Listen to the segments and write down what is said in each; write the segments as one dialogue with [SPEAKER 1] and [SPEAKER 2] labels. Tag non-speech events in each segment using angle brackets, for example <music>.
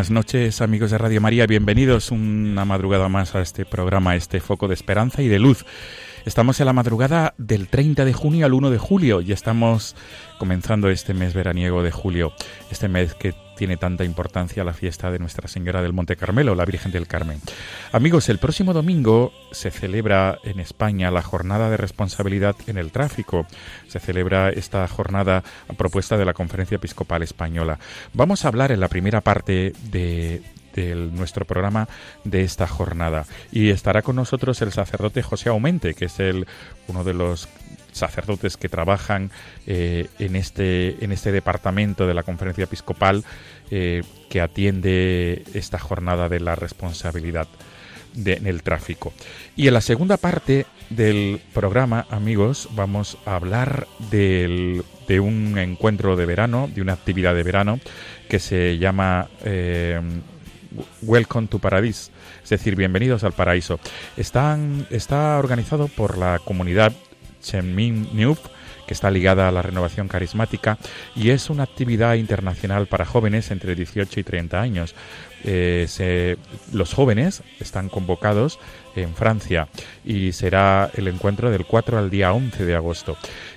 [SPEAKER 1] Buenas noches amigos de Radio María, bienvenidos una madrugada más a este programa, este foco de esperanza y de luz. Estamos en la madrugada del 30 de junio al 1 de julio y estamos comenzando este mes veraniego de julio, este mes que tiene tanta importancia la fiesta de Nuestra Señora del Monte Carmelo, la Virgen del Carmen. Amigos, el próximo domingo se celebra en España la jornada de responsabilidad en el tráfico. Se celebra esta jornada a propuesta de la Conferencia Episcopal Española. Vamos a hablar en la primera parte de, de nuestro programa de esta jornada. Y estará con nosotros el sacerdote José Aumente, que es el, uno de los sacerdotes que trabajan eh, en, este, en este departamento de la conferencia episcopal eh, que atiende esta jornada de la responsabilidad en el tráfico. Y en la segunda parte del programa, amigos, vamos a hablar del, de un encuentro de verano, de una actividad de verano que se llama eh, Welcome to Paradise, es decir, bienvenidos al paraíso. Está organizado por la comunidad Chenmin Neuf, que está ligada a la renovación carismática y es una actividad internacional para jóvenes entre 18 y 30 años. Eh, los jóvenes están convocados en Francia y será el encuentro del 4 al día 11 de agosto.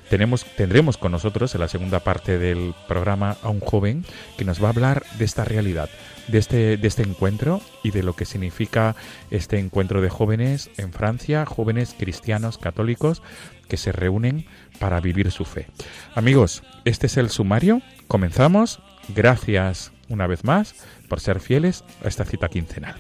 [SPEAKER 1] Tenemos, tendremos con nosotros en la segunda parte del programa a un joven que nos va a hablar de esta realidad, de este, de este encuentro y de lo que significa este encuentro de jóvenes en Francia, jóvenes cristianos católicos que se reúnen para vivir su fe. Amigos, este es el sumario. Comenzamos. Gracias una vez más por ser fieles a esta cita quincenal.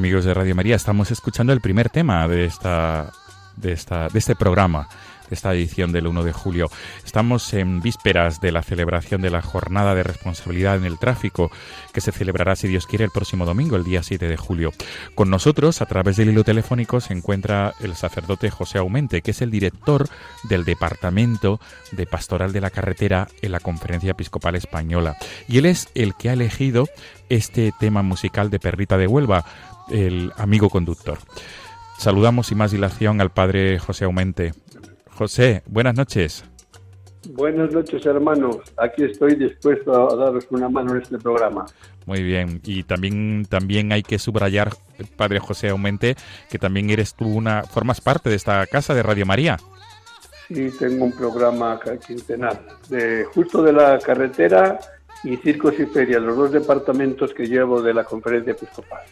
[SPEAKER 1] Amigos de Radio María, estamos escuchando el primer tema de esta de esta de este programa, de esta edición del 1 de julio. Estamos en vísperas de la celebración de la jornada de responsabilidad en el tráfico que se celebrará si Dios quiere el próximo domingo, el día 7 de julio. Con nosotros a través del hilo telefónico se encuentra el sacerdote José Aumente, que es el director del Departamento de Pastoral de la Carretera en la Conferencia Episcopal Española. Y él es el que ha elegido este tema musical de Perrita de Huelva, el amigo conductor. saludamos sin más dilación al padre José Aumente. José, buenas noches.
[SPEAKER 2] Buenas noches, hermanos. Aquí estoy dispuesto a daros una mano en este programa.
[SPEAKER 1] Muy bien, y también también hay que subrayar, padre José Aumente, que también eres tú una formas parte de esta casa de Radio María.
[SPEAKER 2] Sí, tengo un programa quincenal, de, justo de la carretera y circos y ferias, los dos departamentos que llevo de la conferencia episcopal.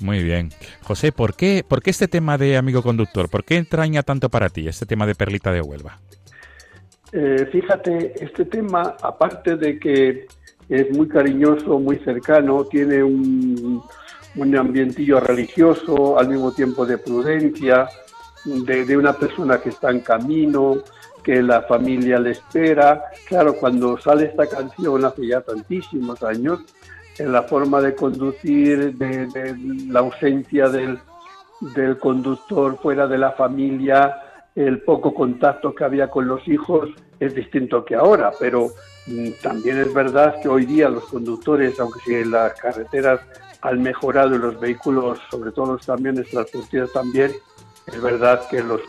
[SPEAKER 1] Muy bien. José, ¿por qué, ¿por qué este tema de amigo conductor? ¿Por qué entraña tanto para ti este tema de Perlita de Huelva?
[SPEAKER 2] Eh, fíjate, este tema, aparte de que es muy cariñoso, muy cercano, tiene un, un ambientillo religioso, al mismo tiempo de prudencia, de, de, una persona que está en camino, que la familia le espera. Claro, cuando sale esta canción hace ya tantísimos años, en la forma de conducir, de, de la ausencia del, del conductor fuera de la familia, el poco contacto que había con los hijos es distinto que ahora, pero mm, también es verdad que hoy día los conductores, aunque si las carreteras han mejorado y los vehículos, sobre todo los camiones transportistas también, es verdad que los,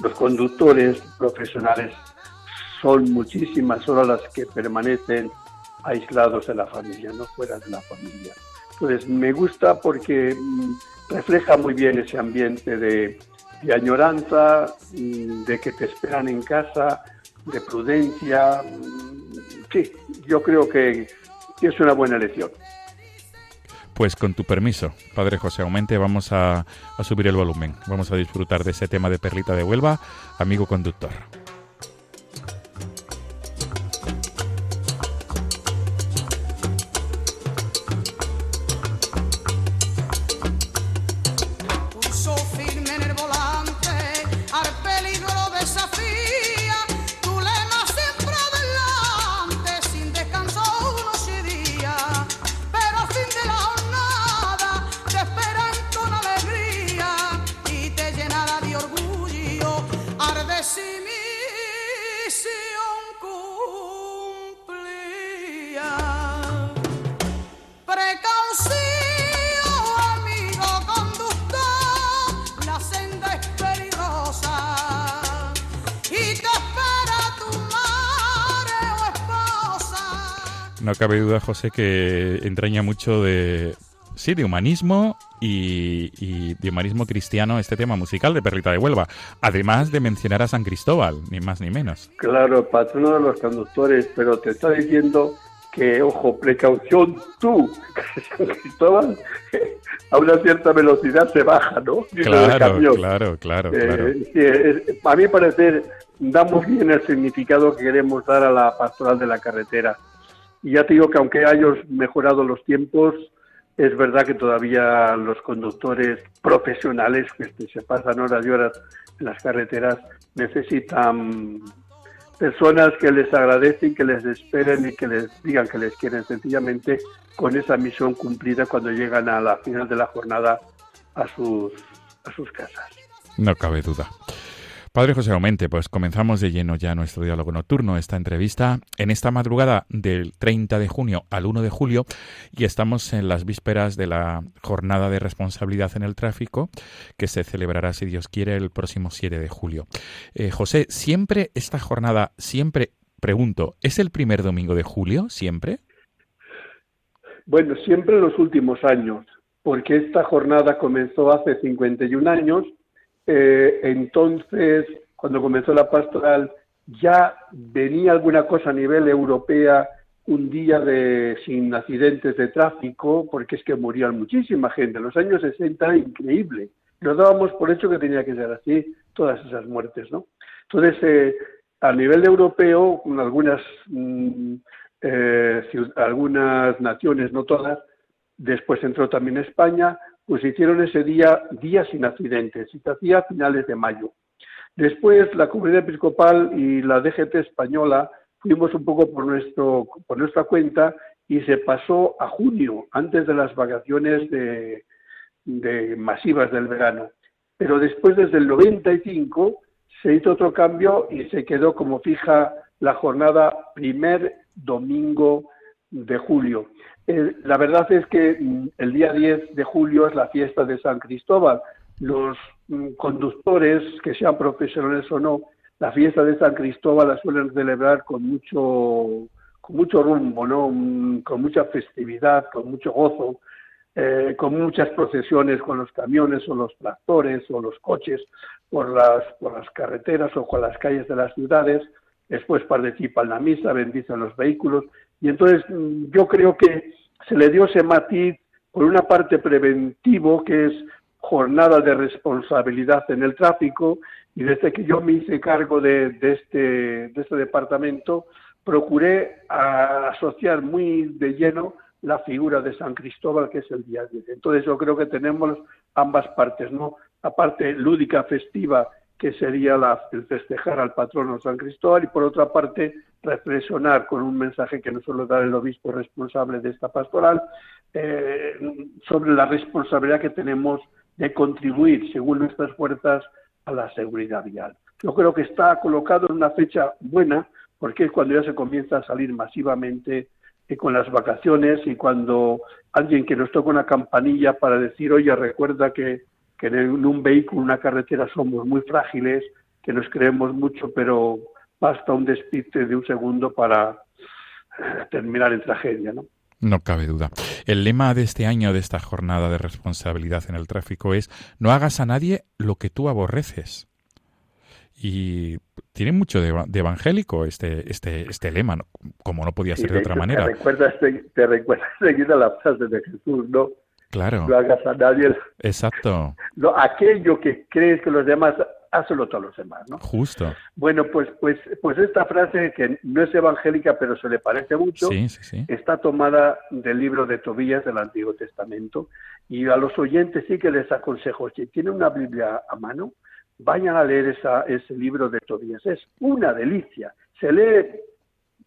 [SPEAKER 2] los conductores profesionales son muchísimas horas las que permanecen aislados de la familia, no fuera de la familia. Entonces me gusta porque mm, refleja muy bien ese ambiente de, de añoranza, mm, de que te esperan en casa, de prudencia. Sí, yo creo que es una buena elección.
[SPEAKER 1] Pues con tu permiso, Padre José Aumente, vamos a, a, subir el volumen. Vamos a disfrutar de ese tema de Perlita de Huelva, amigo conductor. Cabe duda, José, que entraña mucho de, sí, de humanismo y, y, de humanismo cristiano este tema musical de Perrita de Huelva, además de mencionar a San Cristóbal, ni más ni menos.
[SPEAKER 2] Claro, patrono de los conductores, pero te está diciendo que, ojo, precaución tú, que San Cristóbal <laughs> a una cierta velocidad se baja, ¿no?
[SPEAKER 1] Claro, claro, claro, claro.
[SPEAKER 2] Eh, es, a mí parecer da muy bien el significado que queremos dar a la pastoral de la carretera. Y ya te digo que aunque hayamos mejorado los tiempos, es verdad que todavía los conductores profesionales que se pasan horas y horas en las carreteras necesitan personas que les agradecen, que les esperen y que les digan que les quieren sencillamente con esa misión cumplida cuando llegan a la final de la jornada a sus, a sus casas.
[SPEAKER 1] No cabe duda. Padre José Aumente, pues comenzamos de lleno ya nuestro diálogo nocturno, esta entrevista en esta madrugada del 30 de junio al 1 de julio y estamos en las vísperas de la jornada de responsabilidad en el tráfico que se celebrará, si Dios quiere, el próximo 7 de julio. Eh, José, ¿siempre esta jornada, siempre, pregunto, ¿es el primer domingo de julio, siempre?
[SPEAKER 2] Bueno, siempre en los últimos años, porque esta jornada comenzó hace 51 años eh, entonces, cuando comenzó la pastoral, ya venía alguna cosa a nivel europea, un día de sin accidentes de tráfico, porque es que morían muchísima gente. En los años 60 era increíble. Lo dábamos por hecho que tenía que ser así, todas esas muertes, ¿no? Entonces, eh, a nivel europeo, con algunas, mm, eh, algunas naciones, no todas, después entró también España, pues hicieron ese día día sin accidentes y se hacía a finales de mayo. Después la comunidad episcopal y la DGT española fuimos un poco por, nuestro, por nuestra cuenta y se pasó a junio, antes de las vacaciones de, de masivas del verano. Pero después, desde el 95, se hizo otro cambio y se quedó como fija la jornada primer domingo de julio. Eh, la verdad es que mm, el día 10 de julio es la fiesta de San Cristóbal, los mm, conductores, que sean profesionales o no, la fiesta de San Cristóbal la suelen celebrar con mucho, con mucho rumbo, ¿no? Mm, con mucha festividad, con mucho gozo, eh, con muchas procesiones con los camiones o los tractores o los coches por las, por las carreteras o con las calles de las ciudades, después participan la misa, bendicen los vehículos, y entonces mm, yo creo que se le dio ese matiz por una parte preventivo, que es jornada de responsabilidad en el tráfico, y desde que yo me hice cargo de, este, de este departamento, procuré asociar muy de lleno la figura de San Cristóbal, que es el día 10. Entonces yo creo que tenemos ambas partes, ¿no? La parte lúdica, festiva, que sería la, el festejar al patrono San Cristóbal, y por otra parte reflexionar con un mensaje que nos suele dar el obispo responsable de esta pastoral eh, sobre la responsabilidad que tenemos de contribuir, según nuestras fuerzas, a la seguridad vial. Yo creo que está colocado en una fecha buena, porque es cuando ya se comienza a salir masivamente y con las vacaciones y cuando alguien que nos toca una campanilla para decir, oye, recuerda que, que en un vehículo, una carretera somos muy frágiles, que nos creemos mucho, pero basta un despiste de un segundo para eh, terminar en tragedia, ¿no?
[SPEAKER 1] No cabe duda. El lema de este año, de esta jornada de responsabilidad en el tráfico, es no hagas a nadie lo que tú aborreces. Y tiene mucho de, de evangélico este, este, este lema, ¿no? como no podía ser de otra
[SPEAKER 2] hecho,
[SPEAKER 1] manera.
[SPEAKER 2] Te recuerdas, <laughs> te recuerdas la frase de Jesús, ¿no?
[SPEAKER 1] Claro,
[SPEAKER 2] No hagas a nadie
[SPEAKER 1] exacto,
[SPEAKER 2] lo- aquello que crees que los demás, hazlo todos los demás, ¿no?
[SPEAKER 1] justo.
[SPEAKER 2] Bueno, pues, pues, pues esta frase que no es evangélica, pero se le parece mucho,
[SPEAKER 1] Sí, sí, sí.
[SPEAKER 2] está tomada del libro de Tobías del Antiguo Testamento. Y a los oyentes sí que les aconsejo, si tienen una Biblia a mano, vayan a leer esa, ese libro de Tobías. Es una delicia. Se lee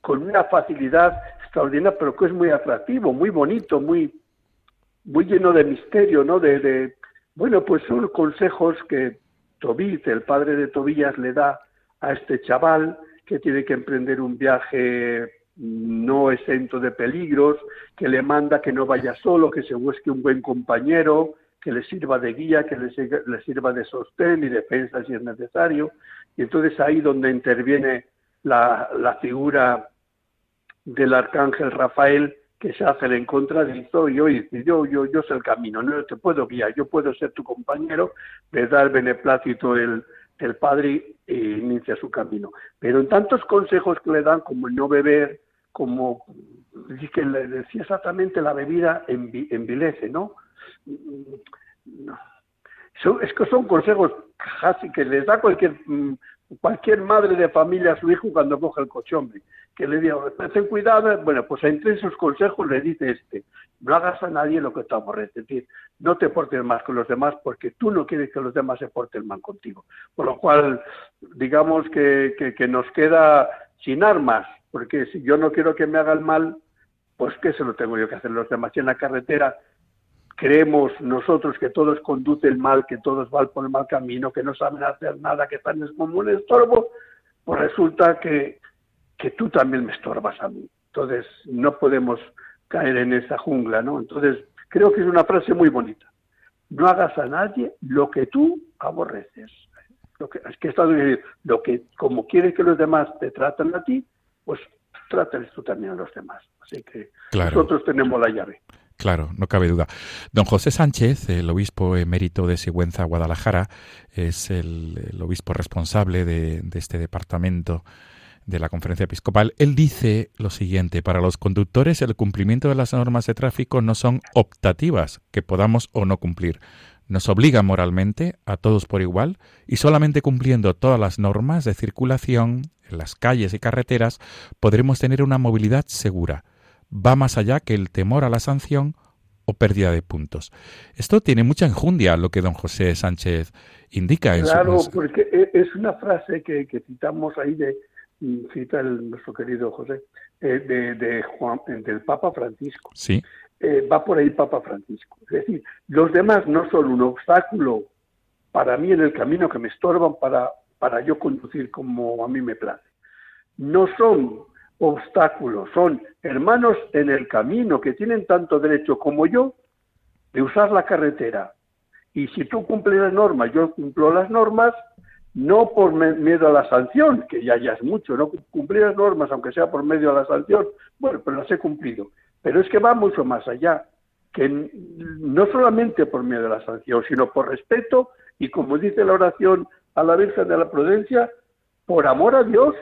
[SPEAKER 2] con una facilidad extraordinaria, pero que es muy atractivo, muy bonito, muy, muy lleno de misterio, ¿no? De, bueno, pues son consejos que Tobit, el padre de Tobías, le da a este chaval que tiene que emprender un viaje no exento de peligros, que le manda que no vaya solo, que se busque un buen compañero, que le sirva de guía, que le, le sirva de sostén y defensa si es necesario. Y entonces ahí donde interviene la figura del arcángel Rafael que se hace el encontradizo y hoy dice yo yo yo sé el camino no te puedo guiar yo puedo ser tu compañero le da el beneplácito el, el padre e inicia su camino. Pero en tantos consejos que le dan como el no beber como que le decía exactamente la bebida envi- envilece no no. Son- es que son consejos casi que les da cualquier mm, cualquier madre de familia a su hijo cuando coge el coche, que le diga, ten cuidado, bueno, pues entre esos consejos le dice este, no hagas a nadie lo que te aborrece, es decir, no te portes más con los demás porque tú no quieres que los demás se porten mal contigo. Por lo cual, digamos que, que, nos queda sin armas, porque si yo no quiero que me hagan mal, pues ¿qué se lo tengo yo que hacer los demás? Y en la carretera creemos nosotros que todos conducen mal, que todos van por el mal camino, que no saben hacer nada, que están como un estorbo, pues resulta que, que tú también me estorbas a mí. Entonces no podemos caer en esa jungla, ¿no? Entonces creo que es una frase muy bonita. No hagas a nadie lo que tú aborreces. Lo que, es que he estado diciendo, lo que como quieres que los demás te traten a ti, pues trátales tú también a los demás. Así que
[SPEAKER 1] Claro.
[SPEAKER 2] nosotros tenemos la llave.
[SPEAKER 1] Claro, no cabe duda. Don José Sánchez, el obispo emérito de Sigüenza, Guadalajara, es el, el obispo responsable de, de este departamento de la conferencia episcopal. Él dice lo siguiente, para los conductores el cumplimiento de las normas de tráfico no son optativas que podamos o no cumplir. Nos obliga moralmente a todos por igual y solamente cumpliendo todas las normas de circulación en las calles y carreteras podremos tener una movilidad segura va más allá que el temor a la sanción o pérdida de puntos. Esto tiene mucha enjundia lo que don José Sánchez indica en
[SPEAKER 2] Claro,
[SPEAKER 1] su
[SPEAKER 2] porque e- es una frase que, que citamos ahí de cita el, nuestro querido José eh, de, de Juan del Papa Francisco.
[SPEAKER 1] Sí,
[SPEAKER 2] Eh, va por ahí Papa Francisco. Es decir, los demás no son un obstáculo para mí en el camino que me estorban para para yo conducir como a mí me place. No son obstáculos, son hermanos en el camino que tienen tanto derecho como yo de usar la carretera Y si tú cumples las normas, yo cumplo las normas, no por miedo a la sanción, que ya, ya es mucho, no cumplir las normas, aunque sea por medio de la sanción, bueno, pero las he cumplido. Pero es que va mucho más allá, que no solamente por miedo a la sanción, sino por respeto y, como dice la oración a la Virgen de la Prudencia, por amor a Dios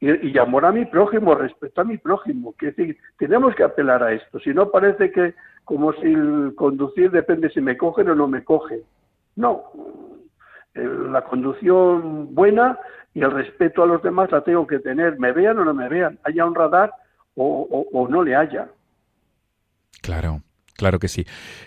[SPEAKER 2] y, amor a mi prójimo, respeto a mi prójimo. Que decir, tenemos que apelar a esto, si no parece que como si el conducir depende si me cogen o no me cogen. No, la conducción buena y el respeto a los demás la tengo que tener, me vean o no me vean, haya un radar o, no le haya.
[SPEAKER 1] Claro. Claro que sí.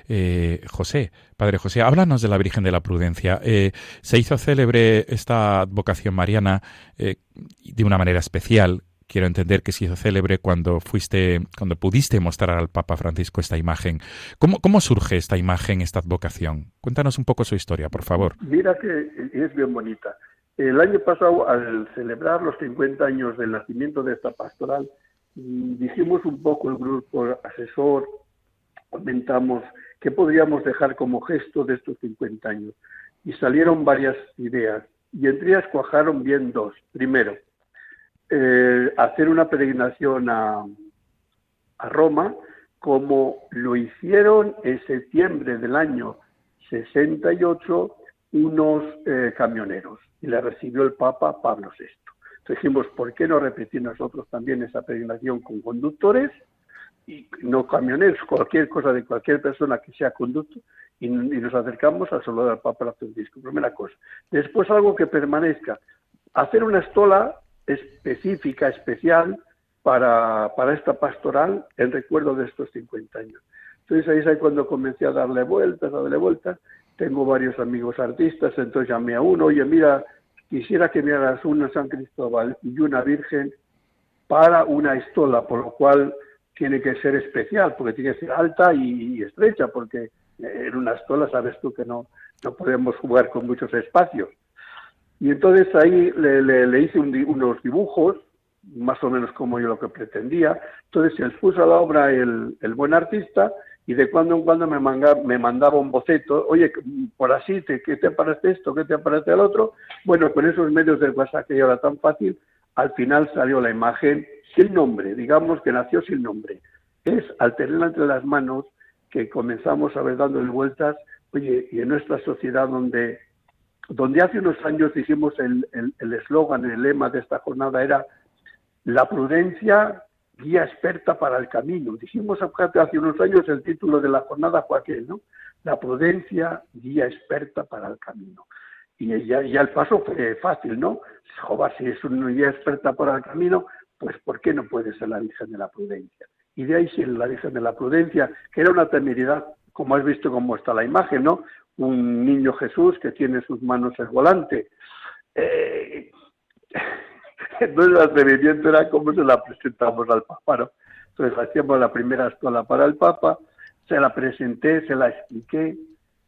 [SPEAKER 1] Eh, José, Padre José, háblanos de la Virgen de la Prudencia. Eh, se hizo célebre esta advocación mariana eh, de una manera especial quiero entender que se hizo célebre cuando fuiste, cuando pudiste mostrar al Papa Francisco esta imagen. ¿Cómo, cómo surge esta imagen, esta advocación? Cuéntanos un poco su historia, por favor.
[SPEAKER 2] Mira que es bien bonita. El año pasado, al celebrar los 50 años del nacimiento de esta pastoral, mm, dijimos un poco el grupo asesor, comentamos qué podríamos dejar como gesto de estos 50 años. Y salieron varias ideas. Y entre ellas cuajaron bien dos. Primero, eh, hacer una peregrinación a, Roma, como lo hicieron en septiembre del año 68 unos eh, camioneros y le recibió el Papa Pablo VI. Entonces dijimos, ¿por qué no repetir nosotros también esa peregrinación con conductores y no camioneros, cualquier cosa de cualquier persona que sea conductor y, nos acercamos a saludar al Papa Francisco? Primera cosa. Después algo que permanezca. Hacer una estola específica, especial para, para esta pastoral en recuerdo de estos 50 años. Entonces ahí es cuando comencé a darle vueltas, a darle vueltas. Tengo varios amigos artistas, entonces llamé a uno, oye, mira, quisiera que me hagas una San Cristóbal y una Virgen para una estola, por lo cual tiene que ser especial, porque tiene que ser alta y, estrecha, porque en una estola sabes tú que no, no podemos jugar con muchos espacios. Y entonces ahí le, hice unos dibujos, más o menos como yo lo que pretendía. Entonces se expuso a la obra el, buen artista y de cuando en cuando me, me mandaba un boceto, oye, por así, ¿qué te parece esto? ¿Qué te parece el otro? Bueno, con esos medios de WhatsApp que era tan fácil, al final salió la imagen sin nombre, digamos que nació sin nombre. Es al tenerla entre las manos que comenzamos a ver dándole vueltas, oye, y en nuestra sociedad donde donde hace unos años dijimos el eslogan, el, lema de esta jornada era la prudencia guía experta para el camino. Dijimos hace unos años el título de la jornada fue aquel, ¿no? La prudencia guía experta para el camino. Y ya, el paso fue fácil, ¿no? Joder, si es una guía experta para el camino, pues ¿por qué no puede ser la Virgen de la Prudencia? Y de ahí si la Virgen de la Prudencia, que era una temeridad, como has visto cómo está la imagen, ¿no? Un niño Jesús que tiene sus manos el volante. Eh, <laughs> entonces el atrevimiento era cómo se la presentamos al Papa. Entonces hacíamos la primera estola para el Papa, se la presenté, se la expliqué,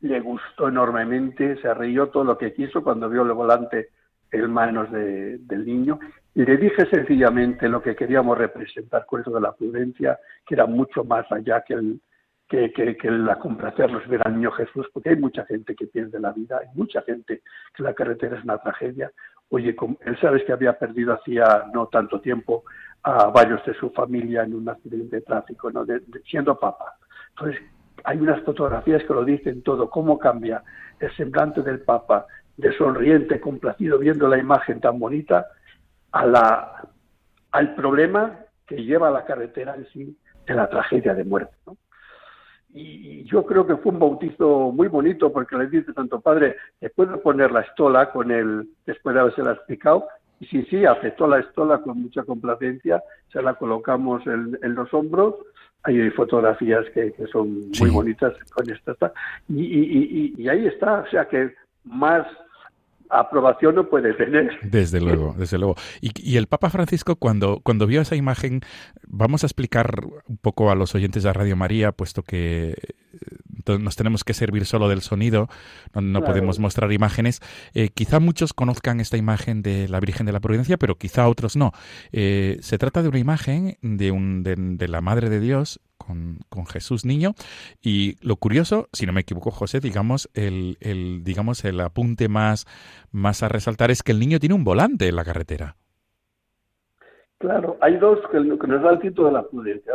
[SPEAKER 2] le gustó enormemente, se rió todo lo que quiso cuando vio el volante en manos del niño y le dije sencillamente lo que queríamos representar con eso de la prudencia, que era mucho más allá que el, que, que, que la complacerlos ver al niño Jesús, porque hay mucha gente que pierde la vida, hay mucha gente que la carretera es una tragedia. Oye, él sabes que había perdido hacía no tanto tiempo a varios de su familia en un accidente de tráfico, ¿no? siendo papa. Entonces, hay unas fotografías que lo dicen todo, cómo cambia el semblante del papa, de sonriente, complacido, viendo la imagen tan bonita, a la, al problema que lleva la carretera en sí de la tragedia de muerte. Y yo creo que fue un bautizo muy bonito porque le dice tanto padre, después de poner la estola con él, después de haberse la explicado, y sí, sí, aceptó la estola con mucha complacencia, se la colocamos en, los hombros, hay fotografías que, son muy bonitas con esta, y, y, y, ahí está, o sea que más aprobación no puede tener.
[SPEAKER 1] Desde <laughs> luego, desde luego. Y, y, el Papa Francisco, cuando, cuando vio esa imagen, vamos a explicar un poco a los oyentes de Radio María, puesto que eh, nos tenemos que servir solo del sonido, no, podemos mostrar imágenes. Eh, quizá muchos conozcan esta imagen de la Virgen de la Providencia, pero quizá otros no. Eh, se trata de una imagen de, un, de, la Madre de Dios con, con Jesús niño. Y lo curioso, si no me equivoco, José, digamos, el, el, digamos, el apunte más, más a resaltar es que el niño tiene un volante en la carretera.
[SPEAKER 2] Claro, hay dos que, que nos da el título de la prudencia.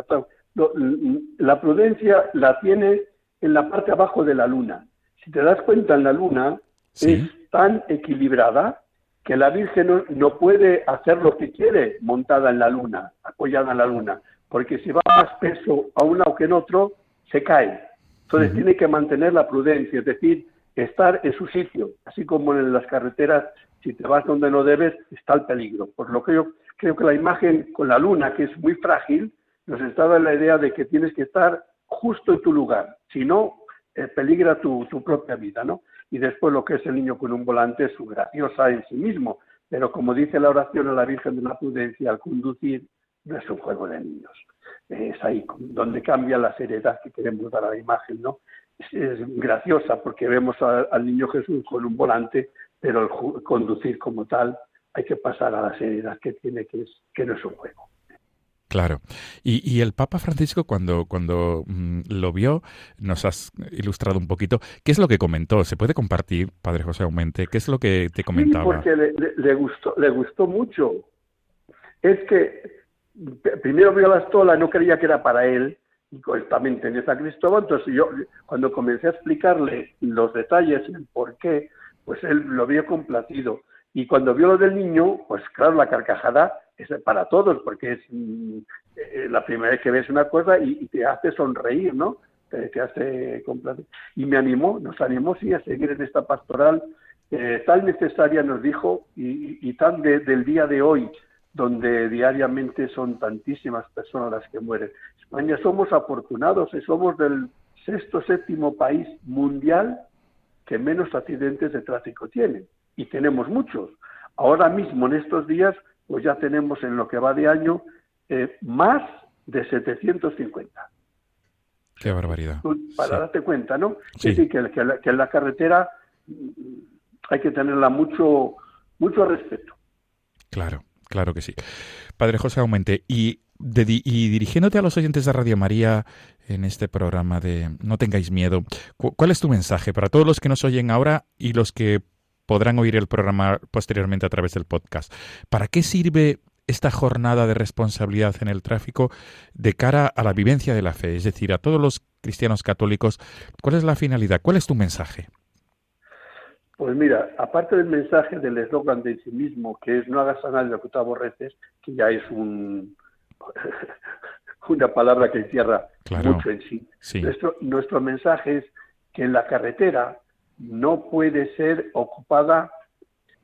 [SPEAKER 2] La prudencia la tiene en la parte abajo de la luna. Si te das cuenta, en la luna
[SPEAKER 1] Sí.
[SPEAKER 2] es tan equilibrada que la Virgen no, no puede hacer lo que quiere montada en la luna, apoyada en la luna, porque si va más peso a un lado que en otro, se cae. Entonces tiene que mantener la prudencia, es decir, estar en su sitio, así como en las carreteras, si te vas donde no debes, está el peligro. Por lo que yo creo que la imagen con la luna, que es muy frágil, nos está dando la idea de que tienes que estar justo en tu lugar, si no, eh, peligra tu, tu propia vida, ¿no? Y después lo que es el niño con un volante es su graciosa en sí mismo, pero como dice la oración a la Virgen de la Prudencia, al conducir no es un juego de niños. Es ahí donde cambia la seriedad que queremos dar a la imagen, ¿no? Es, es graciosa porque vemos a- al niño Jesús con un volante, pero el conducir como tal hay que pasar a la seriedad que tiene, que, es, que no es un juego.
[SPEAKER 1] Claro. Y, y el Papa Francisco, cuando, cuando mm, lo vio, nos has ilustrado un poquito. ¿Qué es lo que comentó? ¿Se puede compartir, Padre José Aumente? ¿Qué es lo que te comentaba?
[SPEAKER 2] Sí, porque le, le- le gustó, le gustó mucho. Es que primero vio la estola, no creía que era para él, y también tenía San Cristóbal, entonces yo cuando comencé a explicarle los detalles, el por qué, pues él lo vio complacido. Y cuando vio lo del niño, pues claro, la carcajada es para todos, porque es mm, eh, la primera vez que ves una cosa y, te hace sonreír, ¿no? Te, hace complacer. Y me animó, nos animó, sí, a seguir en esta pastoral eh, tan necesaria, nos dijo, y, tan de- del día de hoy, donde diariamente son tantísimas personas las que mueren. España somos afortunados, eh, somos del sexto, séptimo país mundial que menos accidentes de tráfico tiene. Y tenemos muchos. Ahora mismo, en estos días, pues ya tenemos en lo que va de año eh, más de 750.
[SPEAKER 1] Qué barbaridad.
[SPEAKER 2] Para
[SPEAKER 1] Sí.
[SPEAKER 2] darte cuenta, ¿no?
[SPEAKER 1] Sí.
[SPEAKER 2] Es decir, que, que la, que la carretera mm, hay que tenerla mucho, mucho respeto.
[SPEAKER 1] Claro, claro que sí. Padre José Aumente, y, dirigiéndote a los oyentes de Radio María en este programa de No tengáis miedo, cu- ¿cuál es tu mensaje para todos los que nos oyen ahora y los que podrán oír el programa posteriormente a través del podcast? ¿Para qué sirve esta jornada de responsabilidad en el tráfico de cara a la vivencia de la fe? Es decir, a todos los cristianos católicos, ¿cuál es la finalidad? ¿Cuál es tu mensaje?
[SPEAKER 2] Pues mira, aparte del mensaje del eslogan de sí mismo, que es no hagas a nadie lo que tú aborreces, que ya es un, <laughs> una palabra que encierra
[SPEAKER 1] Claro.
[SPEAKER 2] mucho en sí.
[SPEAKER 1] Sí.
[SPEAKER 2] Nuestro, nuestro mensaje es que en la carretera no puede ser ocupada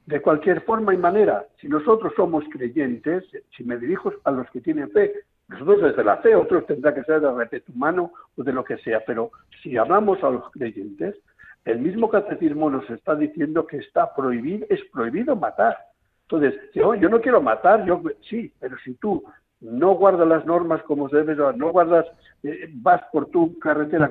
[SPEAKER 2] de cualquier forma y manera. Si nosotros somos creyentes, si me dirijo a los que tienen fe, nosotros desde la fe, otros tendrá que ser de respeto humano o de lo que sea, pero si hablamos a los creyentes, el mismo catecismo nos está diciendo que está prohibido, es prohibido matar. Entonces, yo, yo no quiero matar, yo sí, pero si tú no guardas las normas como se debe, no guardas, eh, vas por tu carretera,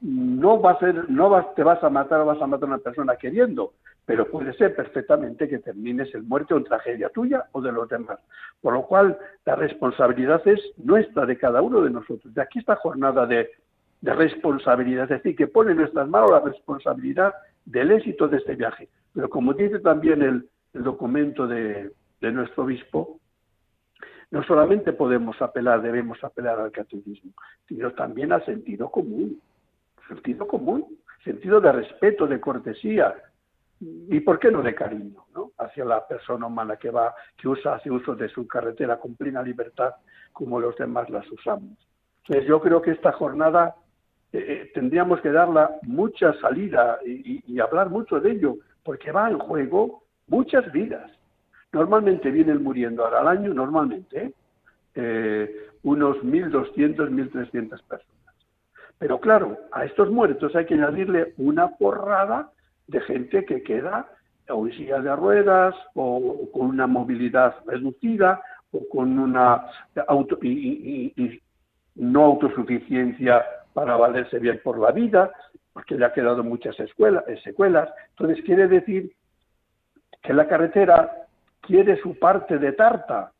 [SPEAKER 2] no va a ser, no vas, te vas a matar o vas a matar a una persona queriendo, pero puede ser perfectamente que termines en muerte o en tragedia tuya o de los demás. Por lo cual, la responsabilidad es nuestra, de cada uno de nosotros. De aquí esta jornada de, de responsabilidad, es decir, que pone en nuestras manos la responsabilidad del éxito de este viaje. Pero como dice también el, el documento de, de nuestro obispo, no solamente podemos apelar, debemos apelar al catecismo, sino también al sentido común. Sentido común, sentido de respeto, de cortesía, y por qué no de cariño, ¿no? Hacia la persona humana que va, que usa, hace uso de su carretera con plena libertad, como los demás las usamos. Entonces yo creo que esta jornada eh, eh, tendríamos que darla mucha salida y, hablar mucho de ello, porque va en juego muchas vidas. Normalmente vienen muriendo ahora al año, normalmente, ¿eh? Unos 1.200, 1.300 personas. Pero claro, a estos muertos hay que añadirle una porrada de gente que queda o en silla de ruedas o con una movilidad reducida o con una auto y- y no autosuficiencia para valerse bien por la vida, porque le ha quedado muchas escuelas, eh, secuelas. Entonces quiere decir que la carretera quiere su parte de tarta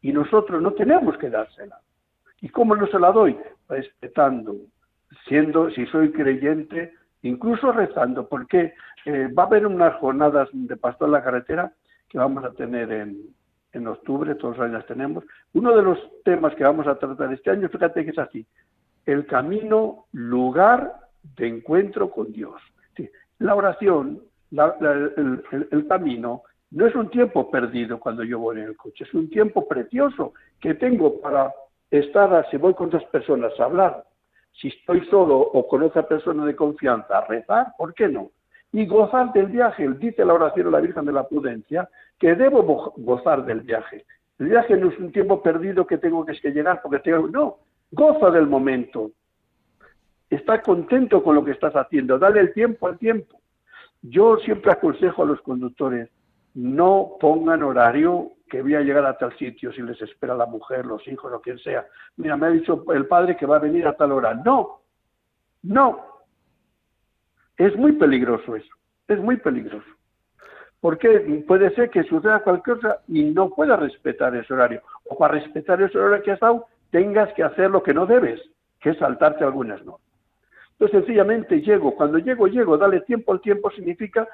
[SPEAKER 2] y nosotros no tenemos que dársela. ¿Y cómo no se la doy? Respetando, siendo, si soy creyente, incluso rezando, porque eh, va a haber unas jornadas de pastor en la carretera que vamos a tener en, en octubre, todos los años tenemos. Uno de los temas que vamos a tratar este año, fíjate que es así, el camino, lugar de encuentro con Dios. La oración, la- la- el, camino, no es un tiempo perdido cuando yo voy en el coche, es un tiempo precioso que tengo para estar, a- si voy con dos personas a hablar, si estoy solo o con otra persona de confianza, a rezar, ¿por qué no? Y gozar del viaje. Dice la oración de la Virgen de la Prudencia que debo bo- gozar del viaje. El viaje no es un tiempo perdido que tengo que llegar porque tengo... No, goza del momento. Está contento con lo que estás haciendo. Dale el tiempo al tiempo. Yo siempre aconsejo a los conductores, no pongan horario que voy a llegar a tal sitio si les espera la mujer, los hijos o quien sea. Mira, me ha dicho el padre que va a venir a tal hora. No, no. Es muy peligroso eso, es muy peligroso. Porque puede ser que suceda cualquier cosa y no puedas respetar ese horario. O para respetar ese horario que has dado, tengas que hacer lo que no debes, que es saltarte algunas normas. Entonces, sencillamente llego. Cuando llego, llego. Dale tiempo al tiempo significa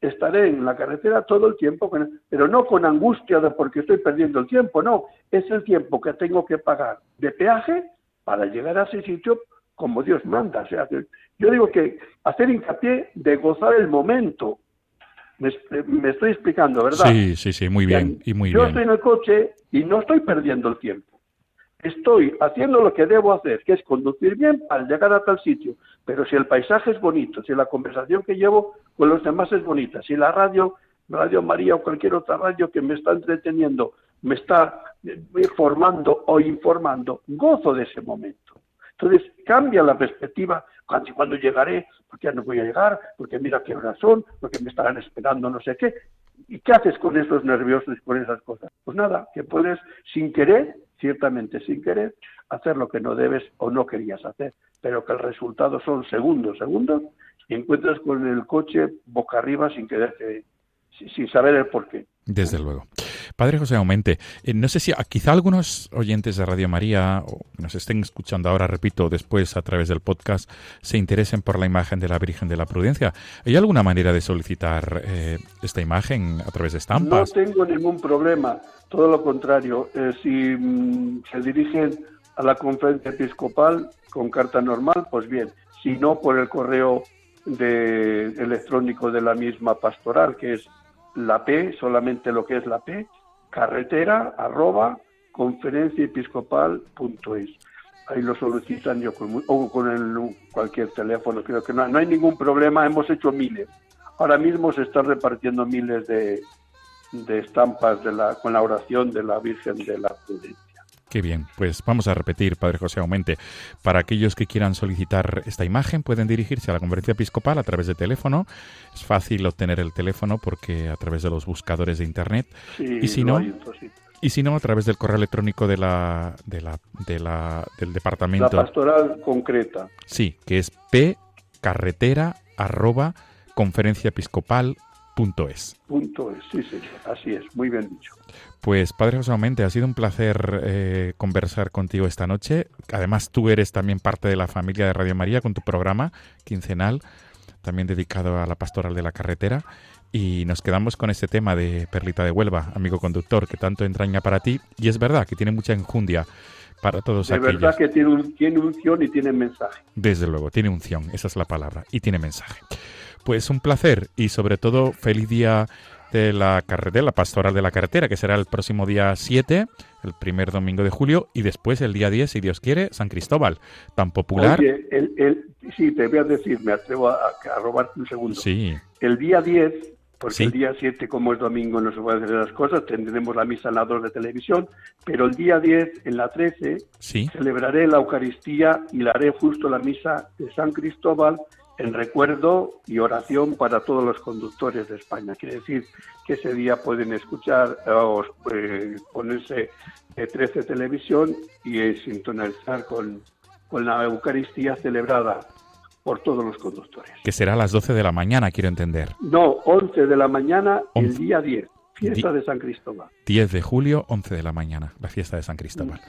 [SPEAKER 2] estaré en la carretera todo el tiempo, pero no con angustia de porque estoy perdiendo el tiempo, no. Es el tiempo que tengo que pagar de peaje para llegar a ese sitio como Dios manda. O sea, yo digo que hacer hincapié de gozar el momento. Me, me estoy explicando, ¿verdad?
[SPEAKER 1] Sí, sí, sí, muy bien. Y muy
[SPEAKER 2] yo
[SPEAKER 1] bien.
[SPEAKER 2] estoy en el coche y no estoy perdiendo el tiempo. Estoy haciendo lo que debo hacer, que es conducir bien para llegar a tal sitio. Pero si el paisaje es bonito, si la conversación que llevo con los demás es bonita, si la radio, Radio María o cualquier otra radio que me está entreteniendo, me está eh, formando o informando, gozo de ese momento. Entonces cambia la perspectiva cuando llegaré, porque ya no voy a llegar, porque mira qué horas son, porque me estarán esperando no sé qué. ¿Y qué haces con esos nerviosos y con esas cosas? Pues nada, que puedes sin querer, ciertamente sin querer, hacer lo que no debes o no querías hacer, pero que el resultado son segundos, segundos, y encuentras con el coche boca arriba sin sin saber el porqué.
[SPEAKER 1] Desde luego. Padre José Aumente, eh, no sé si quizá algunos oyentes de Radio María, o nos estén escuchando ahora, repito, después a través del podcast, se interesen por la imagen de la Virgen de la Prudencia. ¿Hay alguna manera de solicitar eh, esta imagen a través de
[SPEAKER 2] No
[SPEAKER 1] estampas?
[SPEAKER 2] tengo ningún problema, todo lo contrario. Eh, si mm, se dirigen a la conferencia episcopal con carta normal, pues bien. Si no, por el correo de, electrónico de la misma pastoral, que es la P, solamente lo que es la P, carretera arroba conferenciaepiscopal.es. Ahí lo solicitan yo con, o con el, cualquier teléfono, creo que no, no hay ningún problema, hemos hecho miles. Ahora mismo se están repartiendo miles de, de estampas de la, con la oración de la Virgen de la Prudencia.
[SPEAKER 1] Qué bien, pues vamos a repetir, Padre José Aumente. Para aquellos que quieran solicitar esta imagen, pueden dirigirse a la conferencia episcopal a través de teléfono. Es fácil obtener el teléfono porque a través de los buscadores de Internet.
[SPEAKER 2] Sí,
[SPEAKER 1] ¿Y si no? Y si no, a través del correo electrónico de la, de la, de la, del
[SPEAKER 2] La
[SPEAKER 1] departamento.
[SPEAKER 2] pastoral concreta.
[SPEAKER 1] Sí, que es pcarretera arroba conferenciaepiscopal.es.
[SPEAKER 2] Punto es, sí, señor. Así es, muy bien dicho.
[SPEAKER 1] Pues Padre José Aumente, ha sido un placer eh, conversar contigo esta noche. Además, tú eres también parte de la familia de Radio María con tu programa quincenal, también dedicado a la pastoral de la carretera. Y nos quedamos con este tema de Perlita de Huelva, amigo conductor, que tanto entraña para ti. Y es verdad que tiene mucha enjundia para todos
[SPEAKER 2] De
[SPEAKER 1] aquellos.
[SPEAKER 2] verdad que tiene, un, tiene unción y tiene mensaje.
[SPEAKER 1] Desde luego, tiene unción, esa es la palabra, y tiene mensaje. Pues un placer y sobre todo feliz día de la carretera, la pastoral de la carretera, que será el próximo día 7, el primer domingo de julio, y después el día 10, si Dios quiere, San Cristóbal, tan popular.
[SPEAKER 2] Oye, el, el, sí, te voy a decir, me atrevo a, a robarte un segundo.
[SPEAKER 1] Sí,
[SPEAKER 2] El día 10, porque
[SPEAKER 1] Sí.
[SPEAKER 2] el día 7, como es domingo, no se pueden hacer las cosas, tendremos la misa en la 2 de televisión, pero el día 10, en la 13,
[SPEAKER 1] sí,
[SPEAKER 2] celebraré la Eucaristía y la haré justo la misa de San Cristóbal en recuerdo y oración para todos los conductores de España. Quiere decir que ese día pueden escuchar eh, o eh, ponerse eh, 13 televisión y eh, sintonizar con, con la Eucaristía celebrada por todos los conductores.
[SPEAKER 1] que será a las 12 de la mañana, quiero entender.
[SPEAKER 2] No, 11 de la mañana el
[SPEAKER 1] 11.
[SPEAKER 2] día 10. Fiesta de San Cristóbal.
[SPEAKER 1] 10 de julio, 11 de la mañana, la fiesta de San Cristóbal.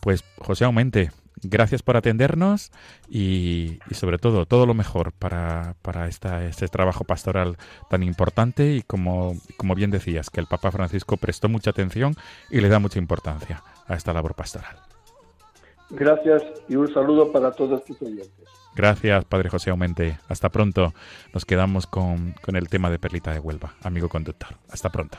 [SPEAKER 1] Pues José Aumente, gracias por atendernos y, y sobre todo todo lo mejor para, para esta, este trabajo pastoral tan importante y como, como bien decías, que el Papa Francisco prestó mucha atención y le da mucha importancia a esta labor pastoral.
[SPEAKER 2] Gracias y un saludo para todos tus oyentes.
[SPEAKER 1] Gracias, Padre José Aumente. Hasta pronto. Nos quedamos con, con el tema de Perlita de Huelva, amigo conductor. Hasta pronto.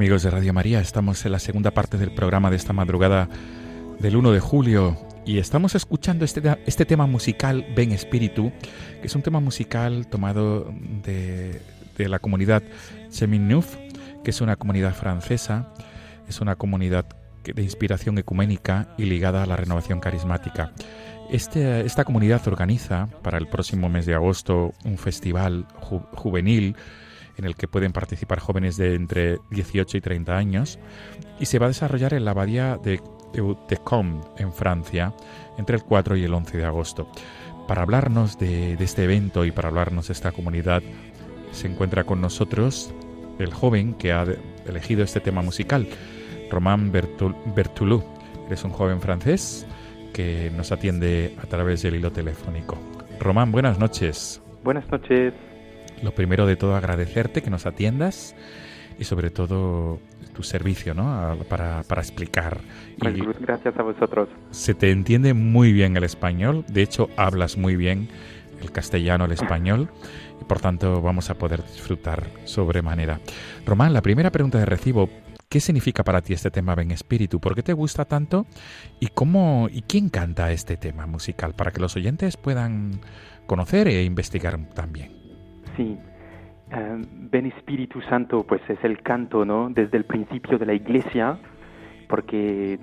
[SPEAKER 1] Amigos de Radio María, estamos en la segunda parte del programa de esta madrugada del 1 de julio y estamos escuchando este, este tema musical Ven Espíritu, que es un tema musical tomado de, de la comunidad Chemin-Neuf, que es una comunidad francesa, es una comunidad de inspiración ecuménica y ligada a la renovación carismática. Este- esta comunidad organiza para el próximo mes de agosto un festival ju- juvenil en el que pueden participar jóvenes de entre 18 y 30 años y se va a desarrollar en la abadía de Eutecom en Francia entre el 4 y el 11 de agosto. Para hablarnos de, de este evento y para hablarnos de esta comunidad se encuentra con nosotros el joven que ha elegido este tema musical, Román Bertul- Bertoulou. Es un joven francés que nos atiende a través del hilo telefónico. Román, buenas noches.
[SPEAKER 3] Buenas noches.
[SPEAKER 1] Lo primero de todo agradecerte que nos atiendas y sobre todo tu servicio, ¿no? A- Para, para explicar. Y
[SPEAKER 3] Gracias a vosotros.
[SPEAKER 1] se te entiende muy bien el español, de hecho hablas muy bien el castellano, el español, y por tanto vamos a poder disfrutar sobremanera. Román, la primera pregunta de recibo, ¿qué significa para ti este tema Ven Espíritu? ¿Por qué te gusta tanto? ¿Y cómo y quién canta este tema musical? Para que los oyentes puedan conocer e investigar también.
[SPEAKER 3] Sí. Eh, Ven Espíritu Santo, pues es el canto, ¿no? Desde el principio de la Iglesia, porque